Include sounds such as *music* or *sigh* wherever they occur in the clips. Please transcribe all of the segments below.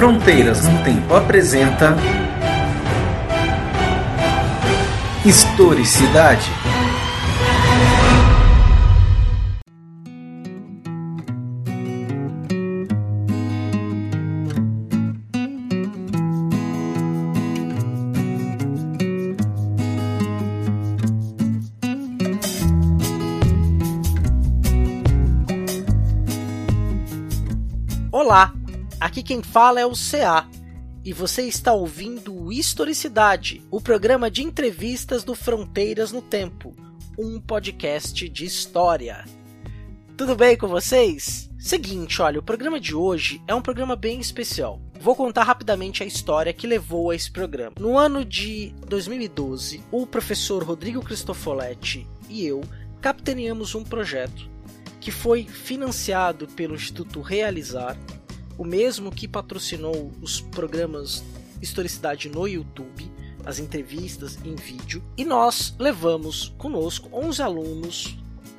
Fronteiras no Tempo apresenta Historicidade. Aqui quem fala é o CA e você está ouvindo Historicidade, o programa de entrevistas do Fronteiras no Tempo, um podcast de história. Tudo bem com vocês? Seguinte, olha, o programa de hoje é um programa bem especial. Vou contar rapidamente a história que levou a esse programa. No ano de 2012, o professor Rodrigo Cristofoletti e eu capitaneamos um projeto que foi financiado pelo Instituto Realizar o mesmo que patrocinou os programas Historicidade no YouTube, as entrevistas em vídeo, e nós levamos conosco 11 alunos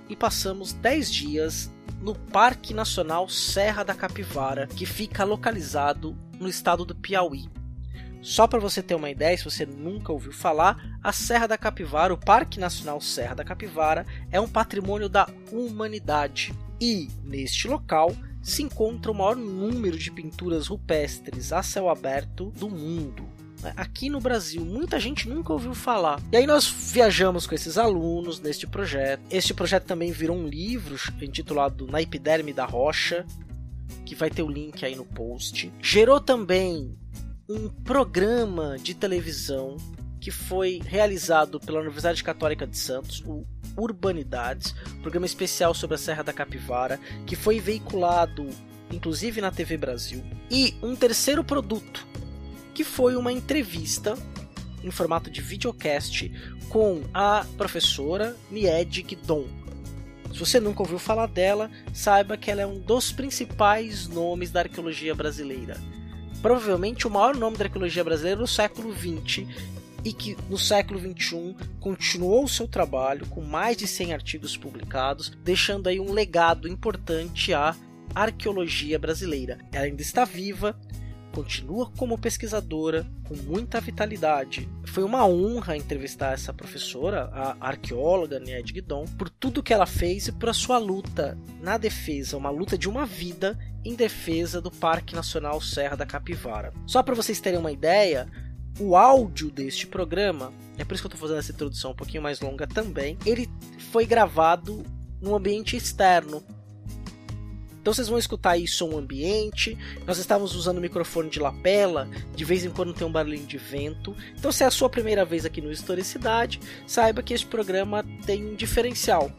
e passamos 10 dias no Parque Nacional Serra da Capivara, que fica localizado no estado do Piauí. Só para você ter uma ideia, se você nunca ouviu falar, a Serra da Capivara, o Parque Nacional Serra da Capivara, é um patrimônio da humanidade. E neste local se encontra o maior número de pinturas rupestres a céu aberto do mundo. Aqui no Brasil, muita gente nunca ouviu falar. E aí nós viajamos com esses alunos neste projeto. Este projeto também virou um livro intitulado Na Epiderme da Rocha, que vai ter o link aí no post. Gerou também um programa de televisão que foi realizado pela Universidade Católica de Santos, o Urbanidades, programa especial sobre a Serra da Capivara, que foi veiculado inclusive na TV Brasil. E um terceiro produto, que foi uma entrevista em formato de videocast com a professora Nied Guidon. Se você nunca ouviu falar dela, saiba que ela é um dos principais nomes da arqueologia brasileira. Provavelmente o maior nome da arqueologia brasileira no século XX e que no século XXI continuou o seu trabalho com mais de 100 artigos publicados, deixando aí um legado importante à arqueologia brasileira. Ela ainda está viva, continua como pesquisadora com muita vitalidade. Foi uma honra entrevistar essa professora, a arqueóloga Nied Guidon, por tudo que ela fez e por a sua luta na defesa, uma luta de uma vida em defesa do Parque Nacional Serra da Capivara. Só para vocês terem uma ideia, o áudio deste programa, é por isso que eu estou fazendo essa introdução um pouquinho mais longa também, ele foi gravado num ambiente externo. Então vocês vão escutar aí som ambiente. Nós estávamos usando o microfone de lapela, de vez em quando tem um barulhinho de vento. Então se é a sua primeira vez aqui no Historicidade, saiba que este programa tem um diferencial.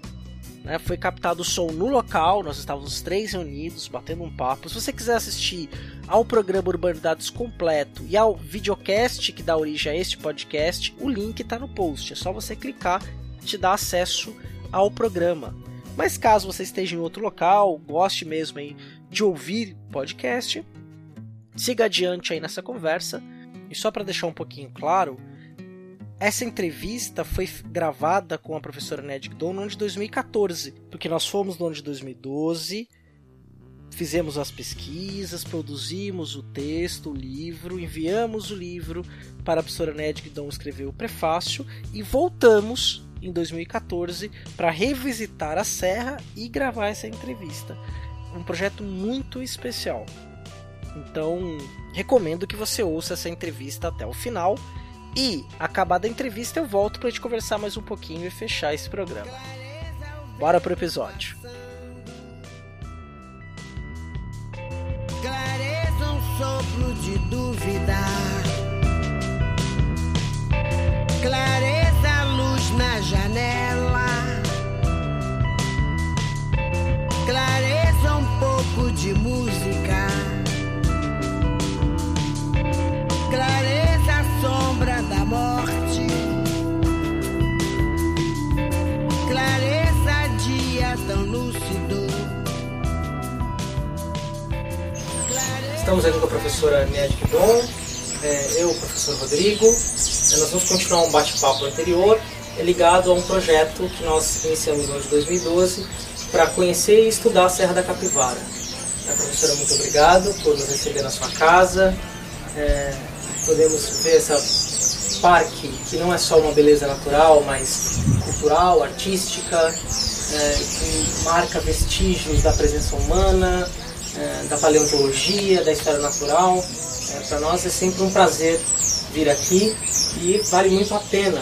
Né? Foi captado o som no local, nós estávamos três reunidos, batendo um papo. Se você quiser assistir ao programa Urbanidades completo e ao videocast que dá origem a este podcast, o link está no post. É só você clicar e te dar acesso ao programa. Mas caso você esteja em outro local, goste mesmo aí de ouvir podcast, siga adiante aí nessa conversa. E só para deixar um pouquinho claro, essa entrevista foi gravada com a professora Ned Don no ano de 2014, porque nós fomos no ano de 2012, fizemos as pesquisas, produzimos o texto, o livro, enviamos o livro para a professora Ned Don escrever o prefácio e voltamos em 2014 para revisitar a serra e gravar essa entrevista. Um projeto muito especial. Então, recomendo que você ouça essa entrevista até o final e, acabada a entrevista, eu volto para gente conversar mais um pouquinho e fechar esse programa. Bora pro episódio. Clareza um sopro de dúvida. Clareza luz na janela. Estamos aqui com a professora Nied Guidon, é, eu, o professor Rodrigo. É, nós vamos continuar um bate-papo anterior é ligado a um projeto que nós iniciamos no ano de 2012 para conhecer e estudar a Serra da Capivara. É, professora, muito obrigado por nos receber na sua casa. É, podemos ver essa parque que não é só uma beleza natural, mas cultural, artística, é, que marca vestígios da presença humana, é, da paleontologia, da história natural. É, Para nós é sempre um prazer vir aqui e vale muito a pena,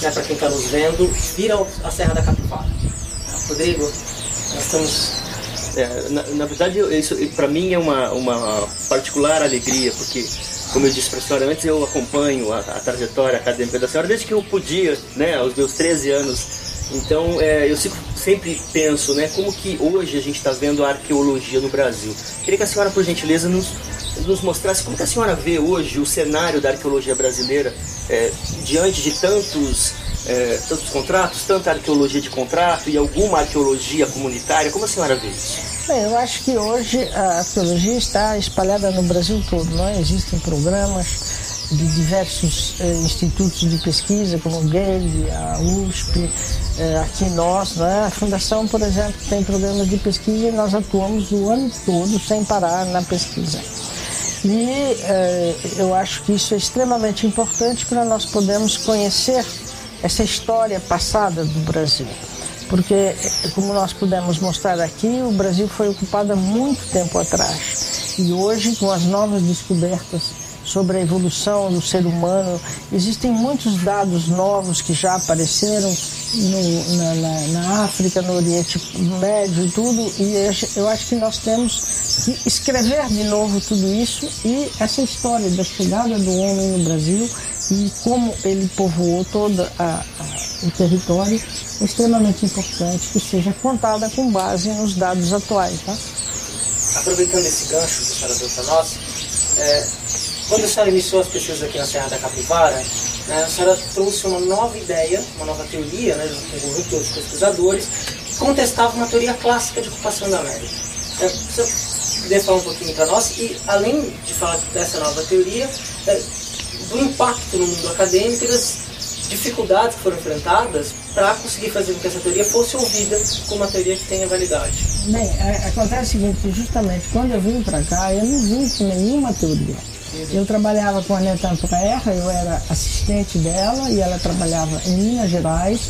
né, para quem está nos vendo, vir à Serra da Capivara. Rodrigo, nós estamos É, na, na verdade, isso para mim é uma, uma particular alegria, porque, como eu disse para a senhora antes, eu acompanho a, a trajetória acadêmica da senhora desde que eu podia, né, aos meus 13 anos. Então, é, eu sempre, sempre penso, né, como que hoje a gente está vendo a arqueologia no Brasil. Queria que a senhora, por gentileza, nos, nos mostrasse como que a senhora vê hoje o cenário da arqueologia brasileira é, diante de tantos é, tantos contratos, tanta arqueologia de contrato e alguma arqueologia comunitária. Como a senhora vê isso? Bem, eu acho que hoje a arqueologia está espalhada no Brasil todo, não é? Existem programas de diversos eh, institutos de pesquisa, como o GALE, a USP, eh, aqui nós, não é? A Fundação, por exemplo, tem programas de pesquisa e nós atuamos o ano todo sem parar na pesquisa. E eh, eu acho que isso é extremamente importante para nós podermos conhecer essa história passada do Brasil. Porque, como nós pudemos mostrar aqui, o Brasil foi ocupado há muito tempo atrás. E hoje, com as novas descobertas sobre a evolução do ser humano, existem muitos dados novos que já apareceram no- na, na- na África, no Oriente Médio tudo, e eu acho- que nós temos que escrever de novo tudo isso e essa história da chegada do homem no Brasil e como ele povoou todo a- a- o território é extremamente importante que seja contada com base nos dados atuais. Tá? aproveitando esse gancho que a senhora para é, quando a senhora iniciou as pesquisas aqui na Serra da Capivara, né, a senhora trouxe uma nova ideia, uma nova teoria, né, junto com um grupo de pesquisadores, que contestava uma teoria clássica de ocupação da América. É, você poderia falar um pouquinho para nós e, além de falar dessa nova teoria, é, do impacto no mundo acadêmico e das dificuldades que foram enfrentadas para conseguir fazer com que essa teoria fosse ouvida como uma teoria que tenha validade. Bem, a- acontece o seguinte, justamente quando eu vim para cá, eu não vim com nenhuma teoria. Eu trabalhava com a Neta Antuerra, eu era assistente dela e ela trabalhava em Minas Gerais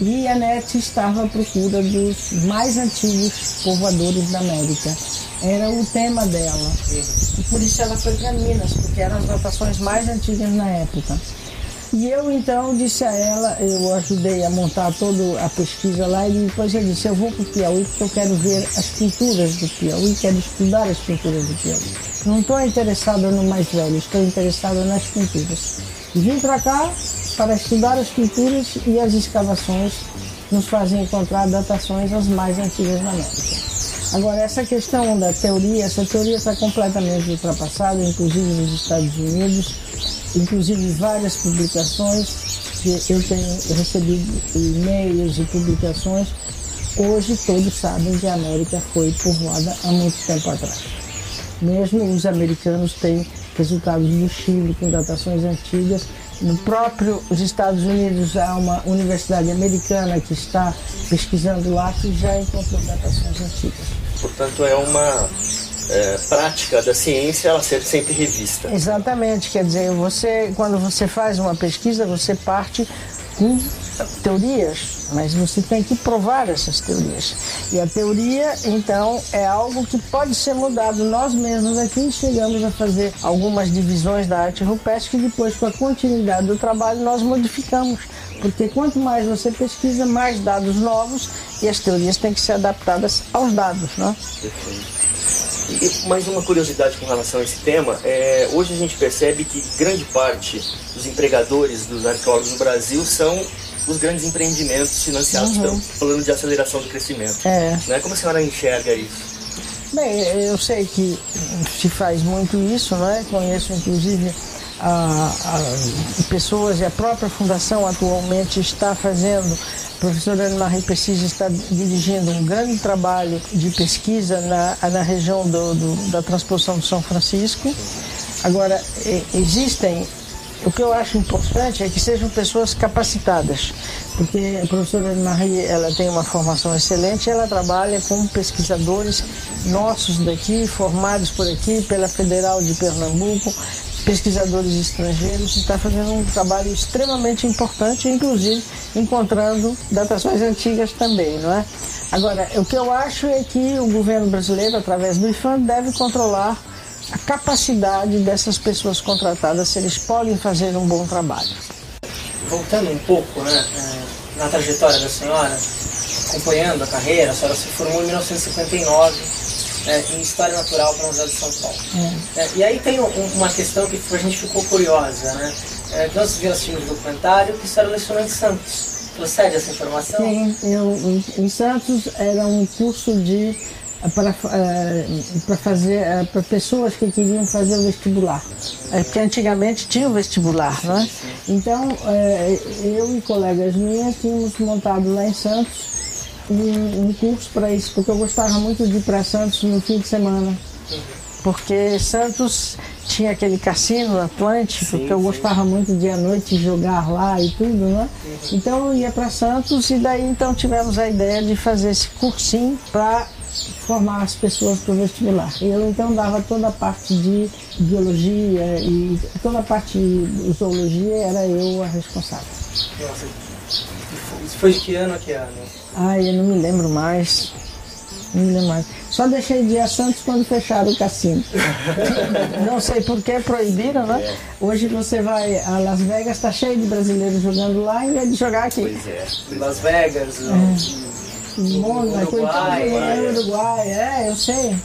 e a NET estava à procura dos mais antigos povoadores da América. Era o tema dela. E por isso ela foi para Minas, porque eram as notações mais antigas na época. E eu então disse a ela, eu ajudei a montar toda a pesquisa lá e depois eu disse, eu vou para o Piauí porque eu quero ver as pinturas do Piauí, quero estudar as pinturas do Piauí. Não estou interessada no mais velho, estou interessada nas pinturas. E vim para cá para estudar as pinturas e as escavações nos fazem encontrar datações as mais antigas da América. Agora, essa questão da teoria, essa teoria está completamente ultrapassada, inclusive nos Estados Unidos, inclusive várias publicações que eu tenho recebido e-mails e publicações. Hoje todos sabem que a América foi povoada há muito tempo atrás. Mesmo os americanos têm resultados do Chile com datações antigas. No próprio os Estados Unidos há uma universidade americana que está pesquisando lá que já encontrou datações antigas. Portanto, é uma é, prática da ciência ela ser sempre revista. Exatamente, quer dizer, você quando você faz uma pesquisa, você parte com teorias, mas você tem que provar essas teorias. E a teoria, então, é algo que pode ser mudado. Nós mesmos aqui chegamos a fazer algumas divisões da arte rupestre que depois, com a continuidade do trabalho, nós modificamos. Porque quanto mais você pesquisa, mais dados novos e as teorias têm que ser adaptadas aos dados, não é? E mais uma curiosidade com relação a esse tema, é, hoje a gente percebe que grande parte dos empregadores dos arqueólogos no Brasil são os grandes empreendimentos financiados pelo plano de aceleração do crescimento. É. Né? Como a senhora enxerga isso? Bem, eu sei que se faz muito isso, não é? Conheço inclusive a, a- pessoas e a própria fundação atualmente está fazendo. A professora Ana Marie Precisa está dirigindo um grande trabalho de pesquisa na, na região do- do- da transposição de São Francisco. Agora, existem o que eu acho importante é que sejam pessoas capacitadas, porque a professora Marie ela tem uma formação excelente, ela trabalha com pesquisadores nossos daqui, formados por aqui pela Federal de Pernambuco, pesquisadores estrangeiros, está fazendo um trabalho extremamente importante, inclusive encontrando datações antigas também, não é? Agora, o que eu acho é que o governo brasileiro, através do IFAM, deve controlar a capacidade dessas pessoas contratadas, se eles podem fazer um bom trabalho. Voltando um pouco né, é, na trajetória da senhora, acompanhando a carreira, a senhora se formou em 1959 é, em História Natural para Universidade de São Paulo. É. É, e aí tem um, uma questão que a gente ficou curiosa, né? É, nós vimos assistimos um documentário que a senhora lecionou em Santos. Procede essa informação? Sim, eu, em Santos era um curso de para, para fazer eh, para pessoas que queriam fazer o vestibular. É, porque antigamente tinha o vestibular, não é? Então eu e colegas minhas tínhamos montado lá em Santos um, um curso para isso, porque eu gostava muito de ir para Santos no fim de semana. Porque Santos tinha aquele cassino Atlântico, sim, que eu sim. gostava muito de à noite jogar lá e tudo, né? Então eu ia para Santos e daí então tivemos a ideia de fazer esse cursinho para formar as pessoas para o vestibular. Eu então dava toda a parte de biologia e toda a parte de zoologia era eu a responsável. Nossa, isso foi de que ano a que ano? Ai, eu não me lembro mais. Não me lembro mais. Só deixei de ir a Santos quando fecharam o cassino. *laughs* não sei por que proibiram, né? É. Hoje você vai a Las Vegas, está cheio de brasileiros jogando lá em vez de jogar aqui. Pois é. Las Vegas, é. Mônaco, Uruguai, é, Uruguai, é, eu sei.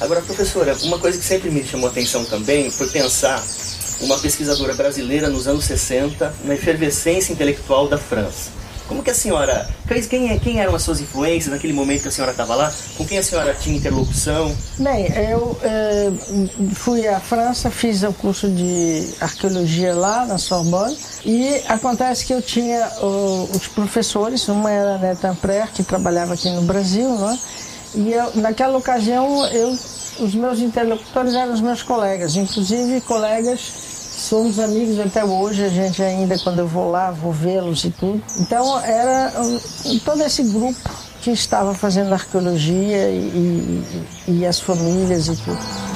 Agora, professora, uma coisa que sempre me chamou a atenção também foi pensar uma pesquisadora brasileira nos anos 60 na efervescência intelectual da França. Como que a senhora, quem, é, quem eram as suas influências naquele momento que a senhora estava lá? Com quem a senhora tinha interlocução? Bem, eu é, fui à França, fiz o curso de arqueologia lá na Sorbonne e acontece que eu tinha os professores, uma era a Neta Amprer, que trabalhava aqui no Brasil, né? e eu, naquela ocasião eu, os meus interlocutores eram os meus colegas, inclusive colegas somos amigos até hoje, a gente ainda, quando eu vou lá, vou vê-los e tudo. Então, era todo esse grupo que estava fazendo arqueologia e, e, e as famílias e tudo.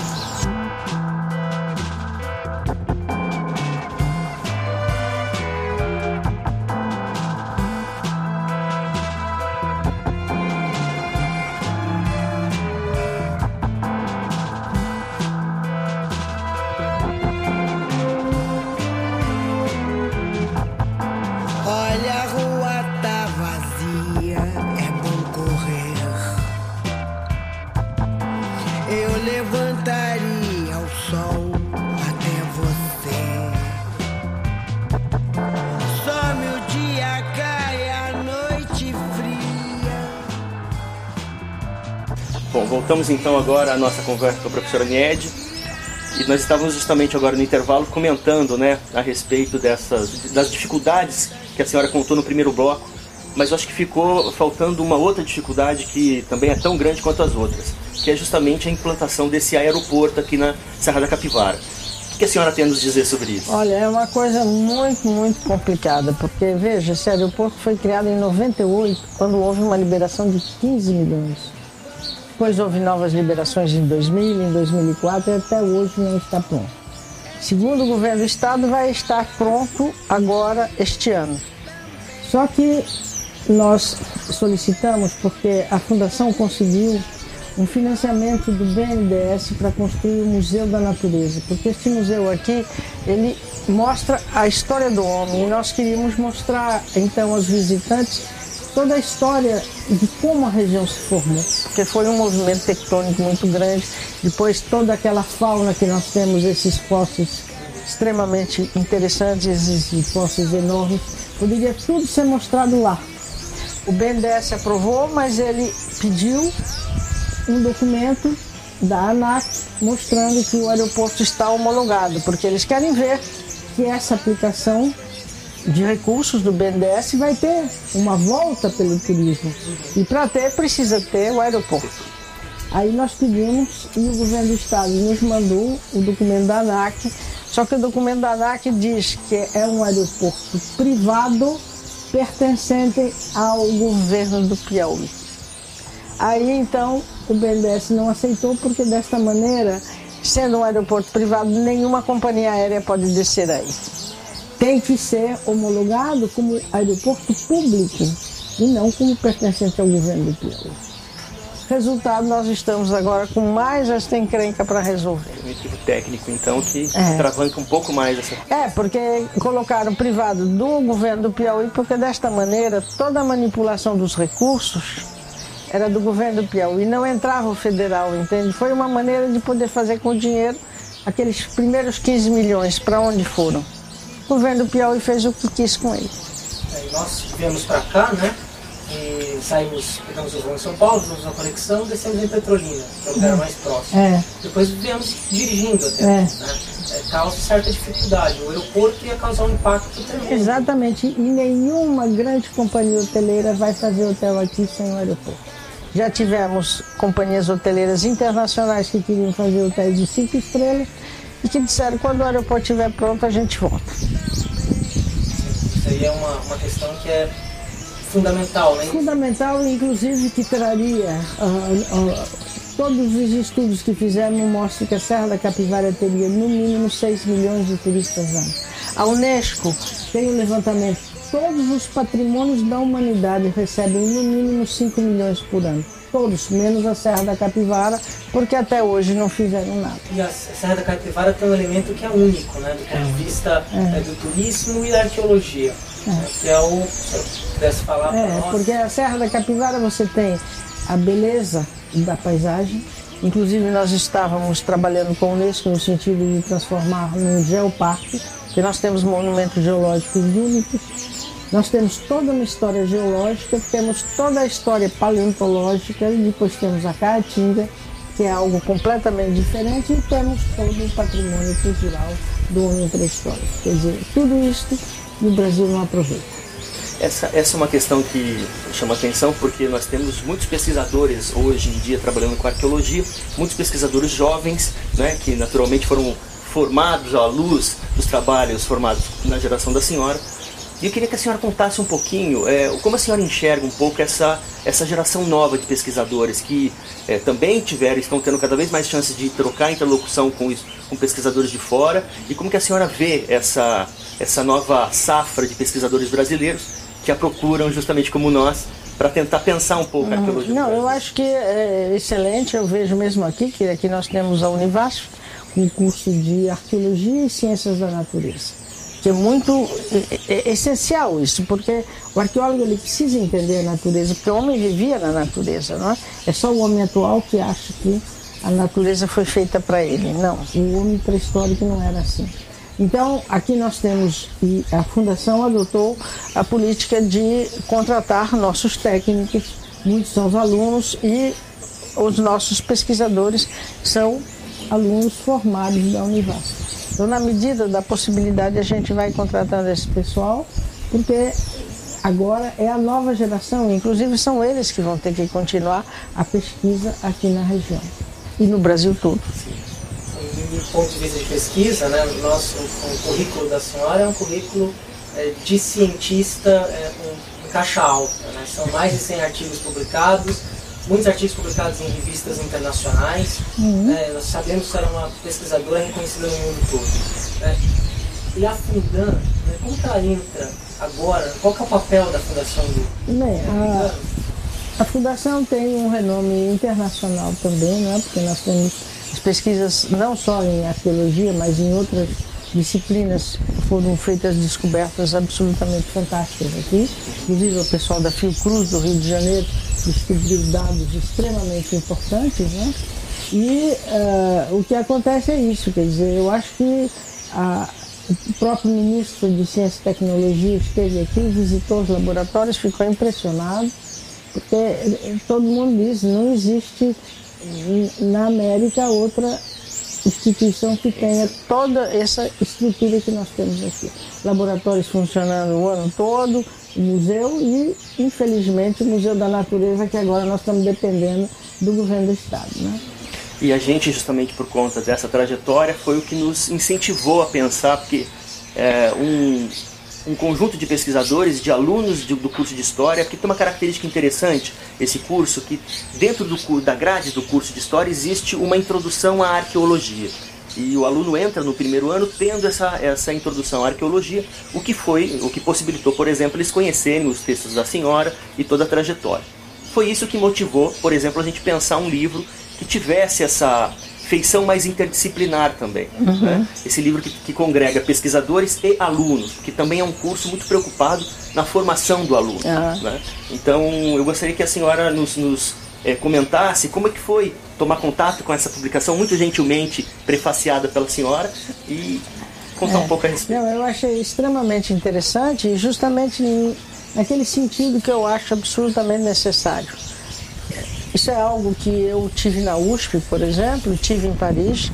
Voltamos então agora à nossa conversa com a professora Nied. E nós estávamos justamente agora no intervalo comentando né, a respeito dessas, das dificuldades que a senhora contou no primeiro bloco, mas eu acho que ficou faltando uma outra dificuldade que também é tão grande quanto as outras, que é justamente a implantação desse aeroporto aqui na Serra da Capivara. O que a senhora tem a nos dizer sobre isso? Olha, é uma coisa muito, muito complicada, porque veja, esse aeroporto foi criado em 98, quando houve uma liberação de 15 milhões. Depois houve novas liberações em 2000, em 2004 e até hoje não está pronto. Segundo o governo do estado, vai estar pronto agora este ano. Só que nós solicitamos porque a fundação conseguiu um financiamento do BNDES para construir o Museu da Natureza, porque este museu aqui ele mostra a história do homem e nós queríamos mostrar então aos visitantes toda a história de como a região se formou, porque foi um movimento tectônico muito grande. Depois toda aquela fauna que nós temos, esses fósseis extremamente interessantes, esses fósseis enormes, poderia tudo ser mostrado lá. O BNDES aprovou, mas ele pediu um documento da ANAC mostrando que o aeroporto está homologado, porque eles querem ver que essa aplicação de recursos do BNDES vai ter uma volta pelo turismo. E para ter, precisa ter o aeroporto. Aí nós pedimos e o governo do estado nos mandou o documento da ANAC Só que o documento da ANAC diz que é um aeroporto privado pertencente ao governo do Piauí. Aí então o BNDES não aceitou porque desta maneira, sendo um aeroporto privado, nenhuma companhia aérea pode descer aí. Tem que ser homologado como aeroporto público e não como pertencente ao governo do Piauí. Resultado, nós estamos agora com mais esta encrenca para resolver. Um motivo técnico, então, que É. travanca um pouco mais essa. É, porque colocaram privado do governo do Piauí, porque desta maneira toda a manipulação dos recursos era do governo do Piauí, não entrava o federal, entende? Foi uma maneira de poder fazer com o dinheiro aqueles primeiros 15 milhões, para onde foram? O governo do Piauí fez o que quis com ele. Aí nós viemos para cá, né? E saímos, pegamos o voo em São Paulo, fizemos uma conexão, descemos em Petrolina, que é o lugar mais próximo. É. Depois viemos dirigindo até, É. né? É, causa certa dificuldade. O aeroporto ia causar um impacto tremendo. Exatamente, e nenhuma grande companhia hoteleira vai fazer hotel aqui sem o aeroporto. Já tivemos companhias hoteleiras internacionais que queriam fazer hotéis de cinco estrelas e que disseram quando o aeroporto estiver pronto a gente volta. Isso aí é uma, uma questão que é fundamental, né? Fundamental, inclusive, que traria ah, ah, todos os estudos que fizemos mostram que a Serra da Capivara teria no mínimo 6 milhões de turistas ano. A Unesco tem um levantamento. Todos os patrimônios da humanidade recebem no mínimo 5 milhões por ano. Todos, menos a Serra da Capivara, porque até hoje não fizeram nada. E a Serra da Capivara tem um elemento que é único, né? Do ponto de vista eh, do turismo e da arqueologia. né, Que é o. Se eu pudesse falar É, nós. porque a Serra da Capivara você tem a beleza da paisagem. Inclusive nós estávamos trabalhando com o Unesco no sentido de transformar num geoparque, que nós temos monumentos geológicos únicos. Nós temos toda uma história geológica, temos toda a história paleontológica e depois temos a Caatinga, que é algo completamente diferente, e temos todo o patrimônio cultural do homem pré-histórico. Quer dizer, tudo isto o Brasil não aproveita. Essa, essa é uma questão que chama atenção porque nós temos muitos pesquisadores hoje em dia trabalhando com arqueologia, muitos pesquisadores jovens, né, que naturalmente foram formados à luz dos trabalhos formados na geração da senhora. E eu queria que a senhora contasse um pouquinho é, como a senhora enxerga um pouco essa, essa geração nova de pesquisadores que é, também tiveram, estão tendo cada vez mais chances de trocar interlocução com, com pesquisadores de fora e como que a senhora vê essa, essa nova safra de pesquisadores brasileiros que a procuram justamente como nós para tentar pensar um pouco a arqueologia. do Não, eu acho que é excelente, eu vejo mesmo aqui, que aqui nós temos a Univasf, um curso de Arqueologia e Ciências da Natureza, que é muito é, é essencial isso, porque o arqueólogo ele precisa entender a natureza, porque o homem vivia na natureza, não é? É só o homem atual que acha que a natureza foi feita para ele. Não, o homem pré-histórico não era assim. Então, aqui nós temos, e a Fundação adotou a política de contratar nossos técnicos, muitos são os alunos, e os nossos pesquisadores são alunos formados da Univasf. Então, na medida da possibilidade, a gente vai contratando esse pessoal, porque agora é a nova geração, inclusive são eles que vão ter que continuar a pesquisa aqui na região e no Brasil todo. Do ponto de vista de pesquisa, né, o nosso o currículo da senhora é um currículo é, de cientista é, com, em caixa alta. Né? São mais de 100 artigos publicados, muitos artigos publicados em revistas internacionais. né? Nós sabemos que era uma pesquisadora reconhecida no mundo todo. Né? E a Fundan, né, como que ela entra agora? Qual que é o papel da Fundação do Bem, a, a Fundação tem um renome internacional também, né? porque nós temos as pesquisas não só em arqueologia, mas em outras disciplinas foram feitas descobertas absolutamente fantásticas aqui. Inclusive o pessoal da Fiocruz do Rio de Janeiro descobriu dados extremamente importantes, né? E eh, o que acontece é isso, quer dizer, eu acho que a, o próprio ministro de Ciência e Tecnologia esteve aqui, visitou os laboratórios, ficou impressionado, porque eh, todo mundo diz, não existe eh, na América outra instituição que tenha toda essa estrutura que nós temos aqui. Laboratórios funcionando o ano todo, museu e, infelizmente, o Museu da Natureza, que agora nós estamos dependendo do governo do Estado. Né? E a gente, justamente por conta dessa trajetória, foi o que nos incentivou a pensar, porque é, um, um conjunto de pesquisadores, de alunos de, do curso de História, que tem uma característica interessante, esse curso, que dentro do, da grade do curso de História existe uma introdução à arqueologia. E o aluno entra no primeiro ano tendo essa, essa introdução à arqueologia, o que foi, o que possibilitou, por exemplo, eles conhecerem os textos da senhora e toda a trajetória. Foi isso que motivou, por exemplo, a gente pensar um livro que tivesse essa feição mais interdisciplinar também. Uhum. Né? Esse livro que, que, congrega pesquisadores e alunos, que também é um curso muito preocupado na formação do aluno. Uhum. Né? Então, eu gostaria que a senhora nos, nos é, comentasse como é que foi tomar contato com essa publicação, muito gentilmente prefaciada pela senhora, e contar é. um pouco a respeito. Não, eu achei extremamente interessante justamente naquele sentido que eu acho absolutamente necessário. Isso é algo que eu tive na USP, por exemplo, tive em Paris,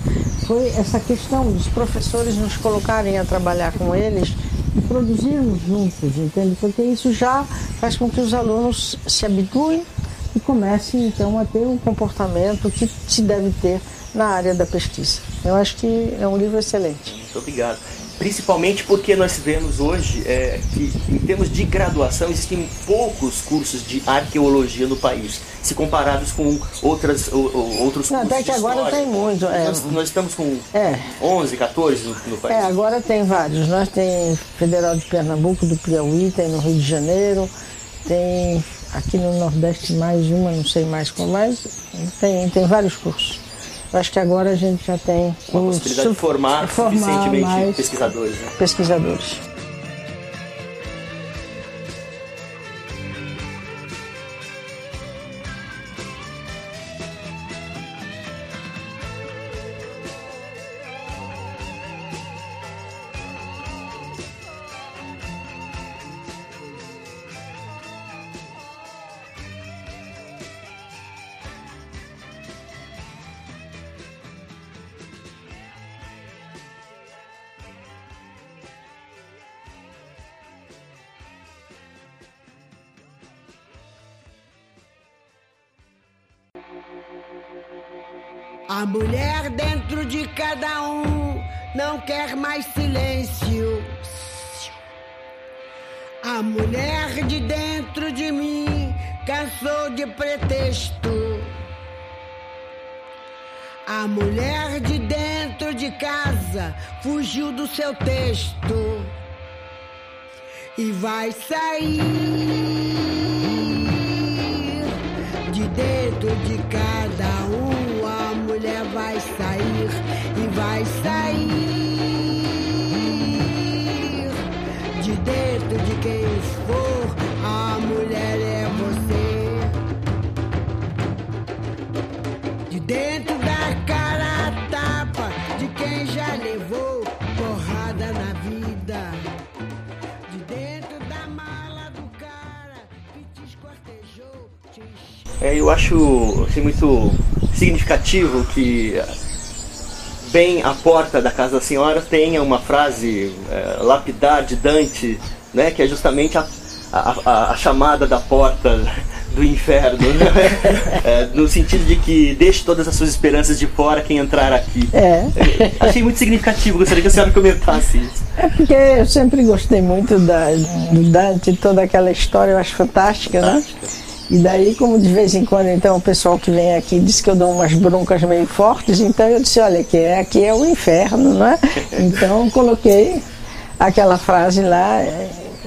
foi essa questão dos professores nos colocarem a trabalhar com eles e produzirmos juntos, entende? Porque isso já faz com que os alunos se habituem e comecem então a ter um comportamento que se deve ter na área da pesquisa. Eu acho que é um livro excelente. Muito obrigado principalmente porque nós vemos hoje é, que, em termos de graduação, existem poucos cursos de arqueologia no país, se comparados com outras, ou, outros Não, cursos. Até que agora tem muito. É. Nós, nós, estamos com é. 11, 14 no, no, país. É, agora tem vários. Nós tem Federal de Pernambuco, do Piauí, tem no Rio de Janeiro, tem aqui no Nordeste mais uma, não sei mais qual mais, tem, tem vários cursos. Eu acho que agora a gente já tem uma um possibilidade de formar, *laughs* formar suficientemente pesquisadores. Né? Pesquisadores. A mulher dentro de cada um não quer mais silêncio. A mulher de dentro de mim cansou de pretexto. A mulher de dentro de casa fugiu do seu texto e vai sair de dentro de vai e vai sair de dentro de quem for. A mulher é você. De dentro da cara tapa de quem já levou porrada na vida. De dentro da mala do cara que te esquartejou, te é, eu acho assim, muito significativo que bem à porta da casa da senhora tenha uma frase é, lapidar de Dante, né, que é justamente a, a, a chamada da porta do inferno, né? *laughs* é, no sentido de que deixe todas as suas esperanças de fora quem entrar aqui. É. Achei muito significativo, gostaria que a senhora comentasse isso. É porque eu sempre gostei muito da, do Dante, toda aquela história, eu acho fantástica, né? fantástica. né? E daí, como de vez em quando, então, o pessoal que vem aqui diz que eu dou umas broncas meio fortes, então eu disse, olha, que é, aqui é o inferno, né? *laughs* Então coloquei aquela frase lá,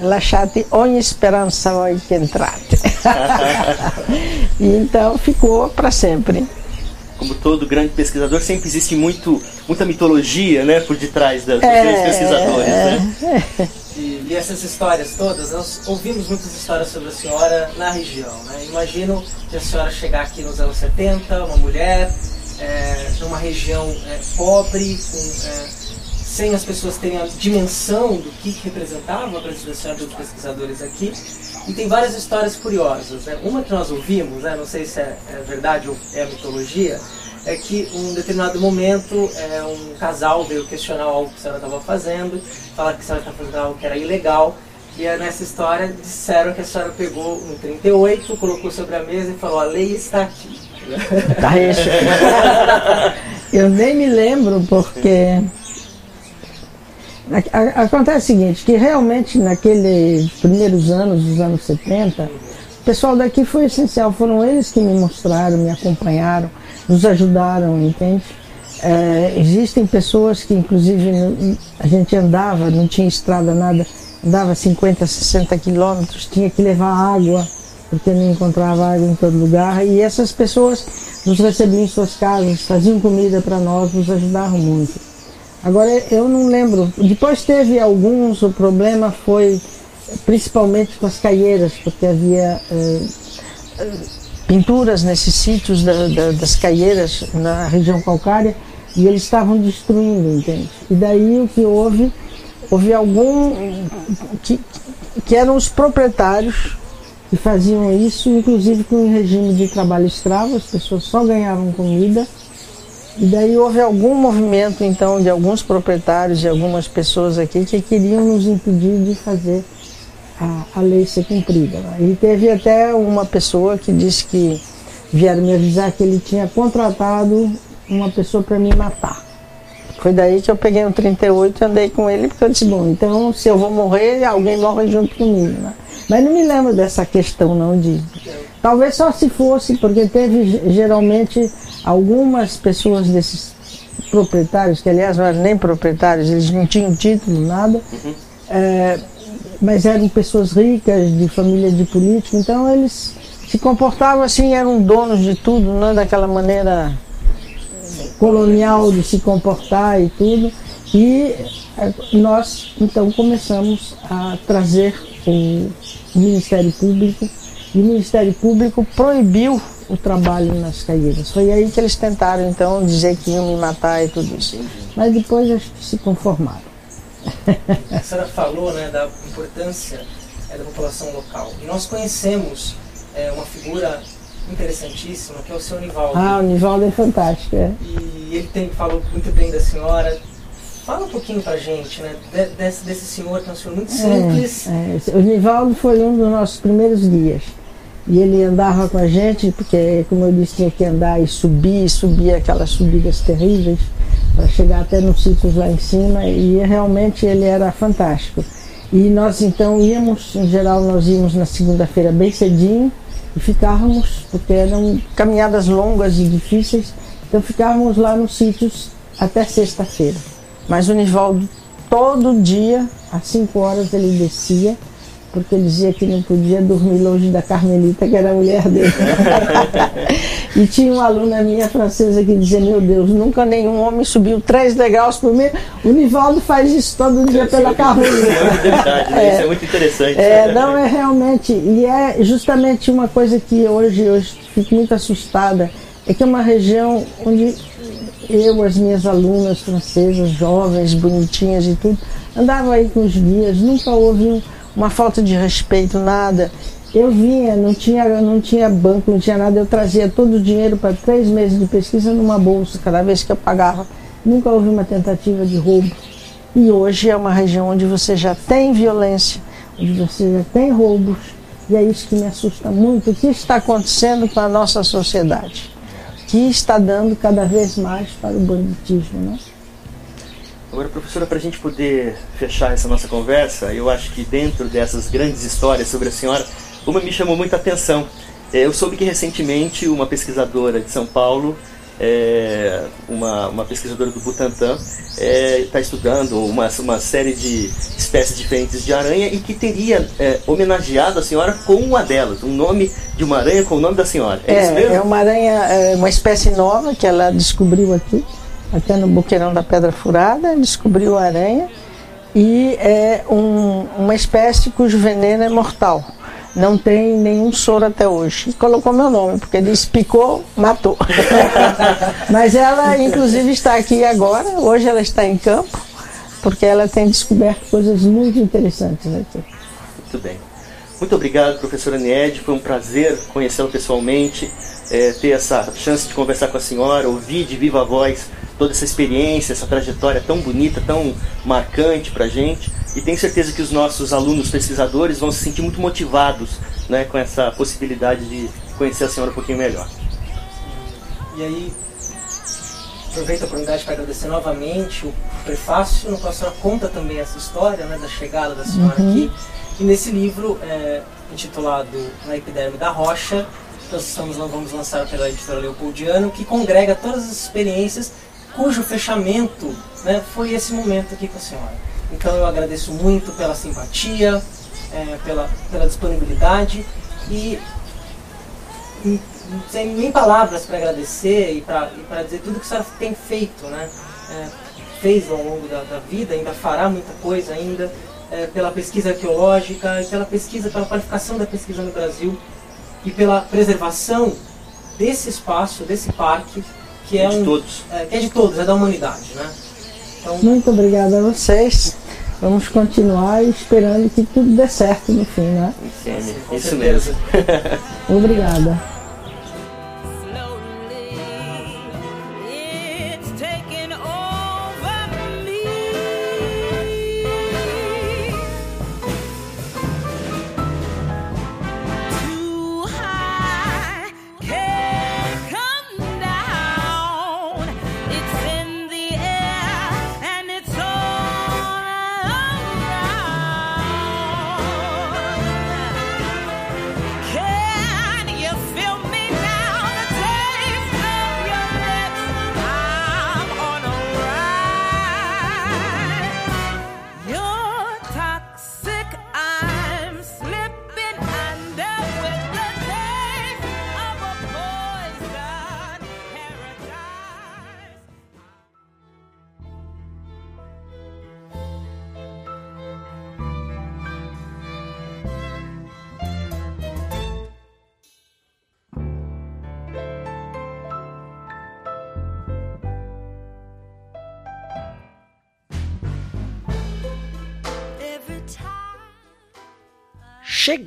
lasciate ogni speranza voi che entrate. *laughs* e então ficou para sempre. Como todo grande pesquisador, sempre existe muito, muita mitologia né, por detrás dos é, grandes pesquisadores. É, né? É e, essas histórias todas, nós ouvimos muitas histórias sobre a senhora na região. Né? Imagino que a senhora chegar aqui nos anos 70, uma mulher, é, numa região é, pobre, com, é, sem as pessoas terem a dimensão do que representava a presença da senhora dos pesquisadores aqui. E tem várias histórias curiosas. Né? Uma que nós ouvimos, né? não sei se é, é verdade ou é mitologia, é que um determinado momento é, um casal veio questionar algo que a senhora estava fazendo, falar que a senhora estava fazendo algo que era ilegal, E nessa história disseram que a senhora pegou no 38, colocou sobre a mesa e falou: a lei está aqui. Tá isso. *laughs* Eu nem me lembro porque acontece o seguinte, que realmente naqueles primeiros anos, dos anos 70, o pessoal daqui foi essencial, foram eles que me mostraram, me acompanharam, nos ajudaram, entende? É, existem pessoas que inclusive a gente andava, não tinha estrada nada, andava 50, 60 quilômetros, tinha que levar água, porque não encontrava água em todo lugar, e essas pessoas nos recebiam em suas casas, faziam comida para nós, nos ajudaram muito. Agora eu não lembro. Depois teve alguns, o problema foi principalmente com as caieiras, porque havia eh, pinturas nesses sítios da- da- das caieiras na região calcária e eles estavam destruindo, entende? E daí o que houve, houve algum que, que eram os proprietários que faziam isso, inclusive com um regime de trabalho escravo, as pessoas só ganhavam comida e daí houve algum movimento, então, de alguns proprietários, de algumas pessoas aqui que queriam nos impedir de fazer a, a lei ser cumprida. né? E teve até uma pessoa que disse que vieram me avisar que ele tinha contratado uma pessoa para me matar. Foi daí que eu peguei o 38 e andei com ele, porque eu disse, bom, então se eu vou morrer, alguém morre junto comigo. Né? Mas não me lembro dessa questão não de. Talvez só se fosse, porque teve ge- geralmente algumas pessoas desses proprietários, que aliás não eram nem proprietários, eles não tinham título, nada, é, mas eram pessoas ricas, de família de político, então eles se comportavam assim, eram donos de tudo, não daquela maneira colonial de se comportar e tudo. E eh, nós então começamos a trazer o Ministério Público e o Ministério Público proibiu o trabalho nas caieiras. Foi aí que eles tentaram então dizer que iam me matar e tudo isso. Mas depois que se conformaram. A senhora falou né, da importância é, da população local. E nós conhecemos é, uma figura interessantíssima, que é o seu Nivaldo. Ah, o Nivaldo é fantástico, é. E ele tem, falou muito bem da senhora. Fala um pouquinho pra gente, né? de- desse, desse senhor, que é um senhor muito simples. É, é. O Nivaldo foi um dos nossos primeiros guias. E ele andava com a gente, porque, como eu disse, tinha que andar e subir, subir aquelas subidas terríveis, para chegar até nos sítios lá em cima, e realmente ele era fantástico. E nós então íamos, em geral, nós íamos na segunda-feira bem cedinho, e ficávamos, porque eram caminhadas longas e difíceis, então ficávamos lá nos sítios até sexta-feira. Mas o Nivaldo, todo dia, às 5 horas, ele descia, porque ele dizia que não podia dormir longe da Carmelita, que era a mulher dele. *laughs* e tinha uma aluna minha francesa que dizia: Meu Deus, nunca nenhum homem subiu três degraus por mim. O Nivaldo faz isso todo dia pela Carmelita. *laughs* É verdade, né? Isso é muito interessante. É, não é realmente, e é justamente uma coisa que hoje eu fico muito assustada, é que é uma região onde eu, as minhas alunas francesas, jovens, bonitinhas e tudo, andava aí com os guias, nunca houve um- uma falta de respeito, nada. Eu vinha, não tinha, não tinha banco, não tinha nada, eu trazia todo o dinheiro para três meses de pesquisa numa bolsa, cada vez que eu pagava. Nunca houve uma tentativa de roubo. E hoje é uma região onde você já tem violência, onde você já tem roubos, e é isso que me assusta muito. O que está acontecendo com a nossa sociedade? Que está dando cada vez mais para o banditismo, né? Agora, professora, para a gente poder fechar essa nossa conversa, eu acho que dentro dessas grandes histórias sobre a senhora, uma me chamou muita atenção. É, Eu soube que recentemente uma pesquisadora de São Paulo, é, uma, uma pesquisadora do Butantan, está estudando uma, uma série de espécies diferentes de aranha e que teria é, homenageado a senhora com uma delas, um nome de uma aranha com o nome da senhora. É, isso mesmo? É, é uma aranha, é uma espécie nova que ela descobriu aqui, até no Boqueirão da Pedra Furada, descobriu a aranha, e é um- uma espécie cujo veneno é mortal. Não tem nenhum soro até hoje. E colocou meu nome, porque disse picou, matou. *laughs* Mas ela, inclusive, está aqui agora. Hoje ela está em campo, porque ela tem descoberto coisas muito interessantes aqui. Muito bem. Muito obrigado, professora Nied. Foi um prazer conhecê-la pessoalmente, eh, ter essa chance de conversar com a senhora, ouvir de viva voz toda essa experiência, essa trajetória tão bonita, tão marcante para gente. e tenho certeza que os nossos alunos pesquisadores vão se sentir muito motivados né, com essa possibilidade de conhecer a senhora um pouquinho melhor. E aí, aproveito a oportunidade para agradecer novamente o prefácio, no qual a senhora conta também essa história né, da chegada da senhora uhum. aqui. E nesse livro, é, intitulado Na Epiderme da Rocha, nós estamos, vamos lançar pela editora Leopoldiano, que congrega todas as experiências cujo fechamento né, foi esse momento aqui com a senhora. Então eu agradeço muito pela simpatia, é, pela, pela disponibilidade e sem nem palavras para agradecer e para dizer tudo que a senhora tem feito, né? É, fez ao longo da, da, vida, ainda fará muita coisa ainda, é, pela pesquisa arqueológica pela pesquisa, pela qualificação da pesquisa no Brasil e pela preservação desse espaço, desse parque, que é, de um, todos. É, que é de todos, é da humanidade, né? Então, Muito obrigada a vocês. Vamos continuar esperando que tudo dê certo no fim, né? Sim, isso mesmo. Obrigada.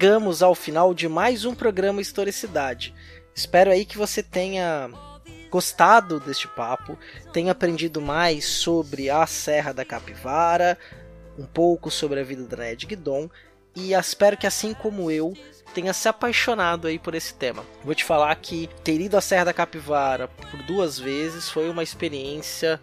Chegamos ao final de mais um programa Historicidade. Espero aí que você tenha gostado deste papo, tenha aprendido mais sobre a Serra da Capivara, um pouco sobre a vida da Ned Guidon e espero que assim como eu tenha se apaixonado aí por esse tema. Vou te falar que ter ido à Serra da Capivara por duas vezes foi uma experiência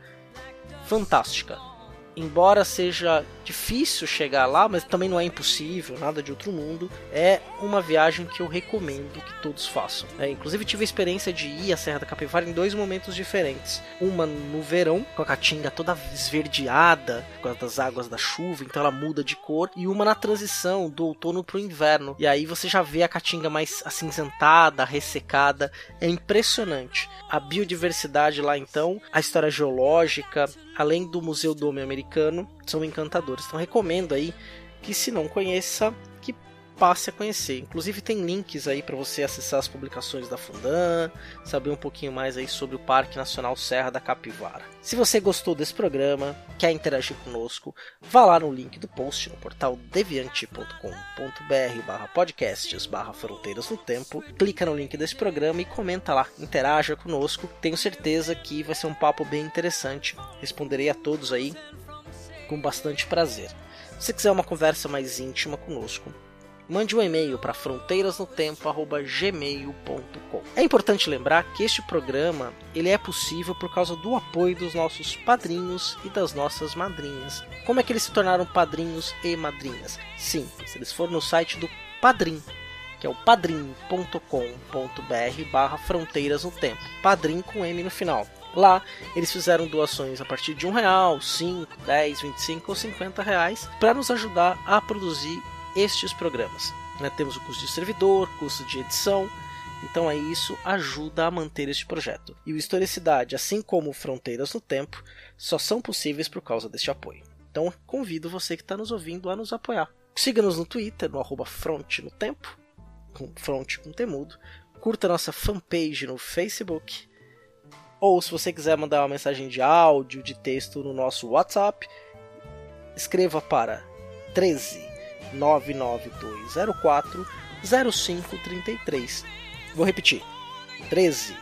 fantástica embora seja difícil chegar lá, mas também não é impossível, nada de outro mundo, é uma viagem que eu recomendo que todos façam. É, inclusive tive a experiência de ir à Serra da Capivara em dois momentos diferentes. Uma no verão, com a caatinga toda esverdeada, com as águas da chuva, então ela muda de cor, e uma na transição do outono para o inverno. E aí você já vê a caatinga mais acinzentada, ressecada, é impressionante. A biodiversidade lá então, a história geológica, além do Museu do Homem Americano, são encantadores. Então recomendo aí que se não conheça, que passe a conhecer. Inclusive tem links aí para você acessar as publicações da Fundan, saber um pouquinho mais aí sobre o Parque Nacional Serra da Capivara. Se você gostou desse programa, quer interagir conosco, vá lá no link do post no portal deviante.com.br barra no tempo, clica no link desse programa e comenta lá, interaja conosco. Tenho certeza que vai ser um papo bem interessante. Responderei a todos aí com bastante prazer. Se quiser uma conversa mais íntima conosco, mande um e-mail para fronteirasnotempo@gmail.com. É importante lembrar que este programa ele é possível por causa do apoio dos nossos padrinhos e das nossas madrinhas. Como é que eles se tornaram padrinhos e madrinhas? Simples, eles foram no site do Padrim, que é o padrim.com.br barra fronteiras no tempo. Padrim com M no final. Lá eles fizeram doações a partir de um real, 5, 10, 25 ou 50 reais para nos ajudar a produzir estes programas. Né? Temos o custo de servidor, custo de edição, então aí isso ajuda a manter este projeto. E o Historicidade, assim como Fronteiras no Tempo, só são possíveis por causa deste apoio. Então convido você que está nos ouvindo a nos apoiar. Siga-nos no Twitter, no arroba no Tempo, com Front com Temudo. Curta nossa fanpage no Facebook. Ou se você quiser mandar uma mensagem de áudio, de texto no nosso WhatsApp, escreva para 13 99204 0533. Vou repetir. 13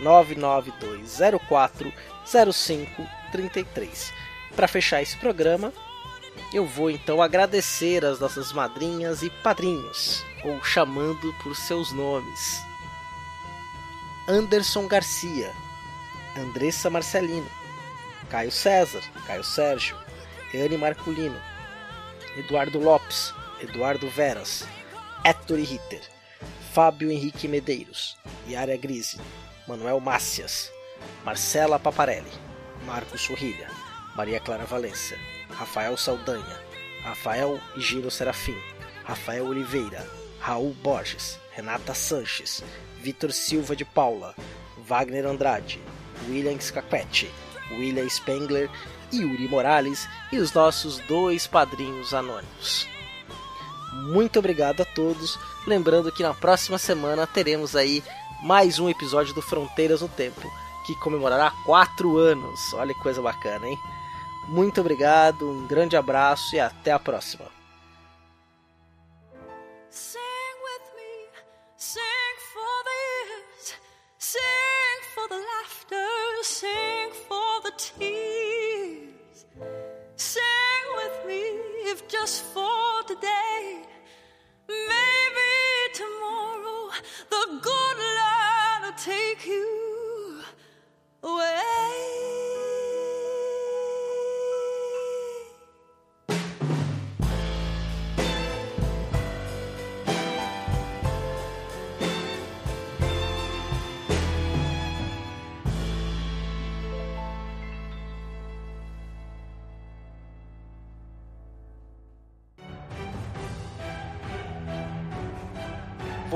99204 0533. Para fechar esse programa, eu vou então agradecer as nossas madrinhas e padrinhos, ou chamando por seus nomes. Anderson Garcia, Andressa Marcelino, Caio César, Caio Sérgio, Eane Marculino, Eduardo Lopes, Eduardo Veras, Héctor Ritter, Fábio Henrique Medeiros, Yara Grise, Manuel Mácias, Marcela Paparelli, Marcos Sorrilha, Maria Clara Valência, Rafael Saldanha, Rafael Giro Serafim, Rafael Oliveira, Raul Borges, Renata Sanches, Vitor Silva de Paula, Wagner Andrade, William Scaquetti, William Spengler, Yuri Morales e os nossos dois padrinhos anônimos. Muito obrigado a todos. Lembrando que na próxima semana teremos aí mais um episódio do Fronteiras no Tempo, que comemorará quatro anos. Olha que coisa bacana, hein? Muito obrigado, um grande abraço e até a próxima. Just for today. Maybe tomorrow the good Lord will take you away.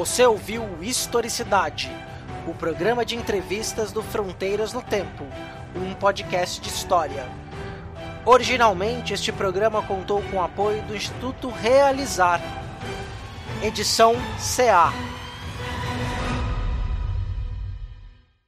Você ouviu Historicidade, o programa de entrevistas do Fronteiras no Tempo, um podcast de história. Originalmente, este programa contou com o apoio do Instituto Realizar. Edição CA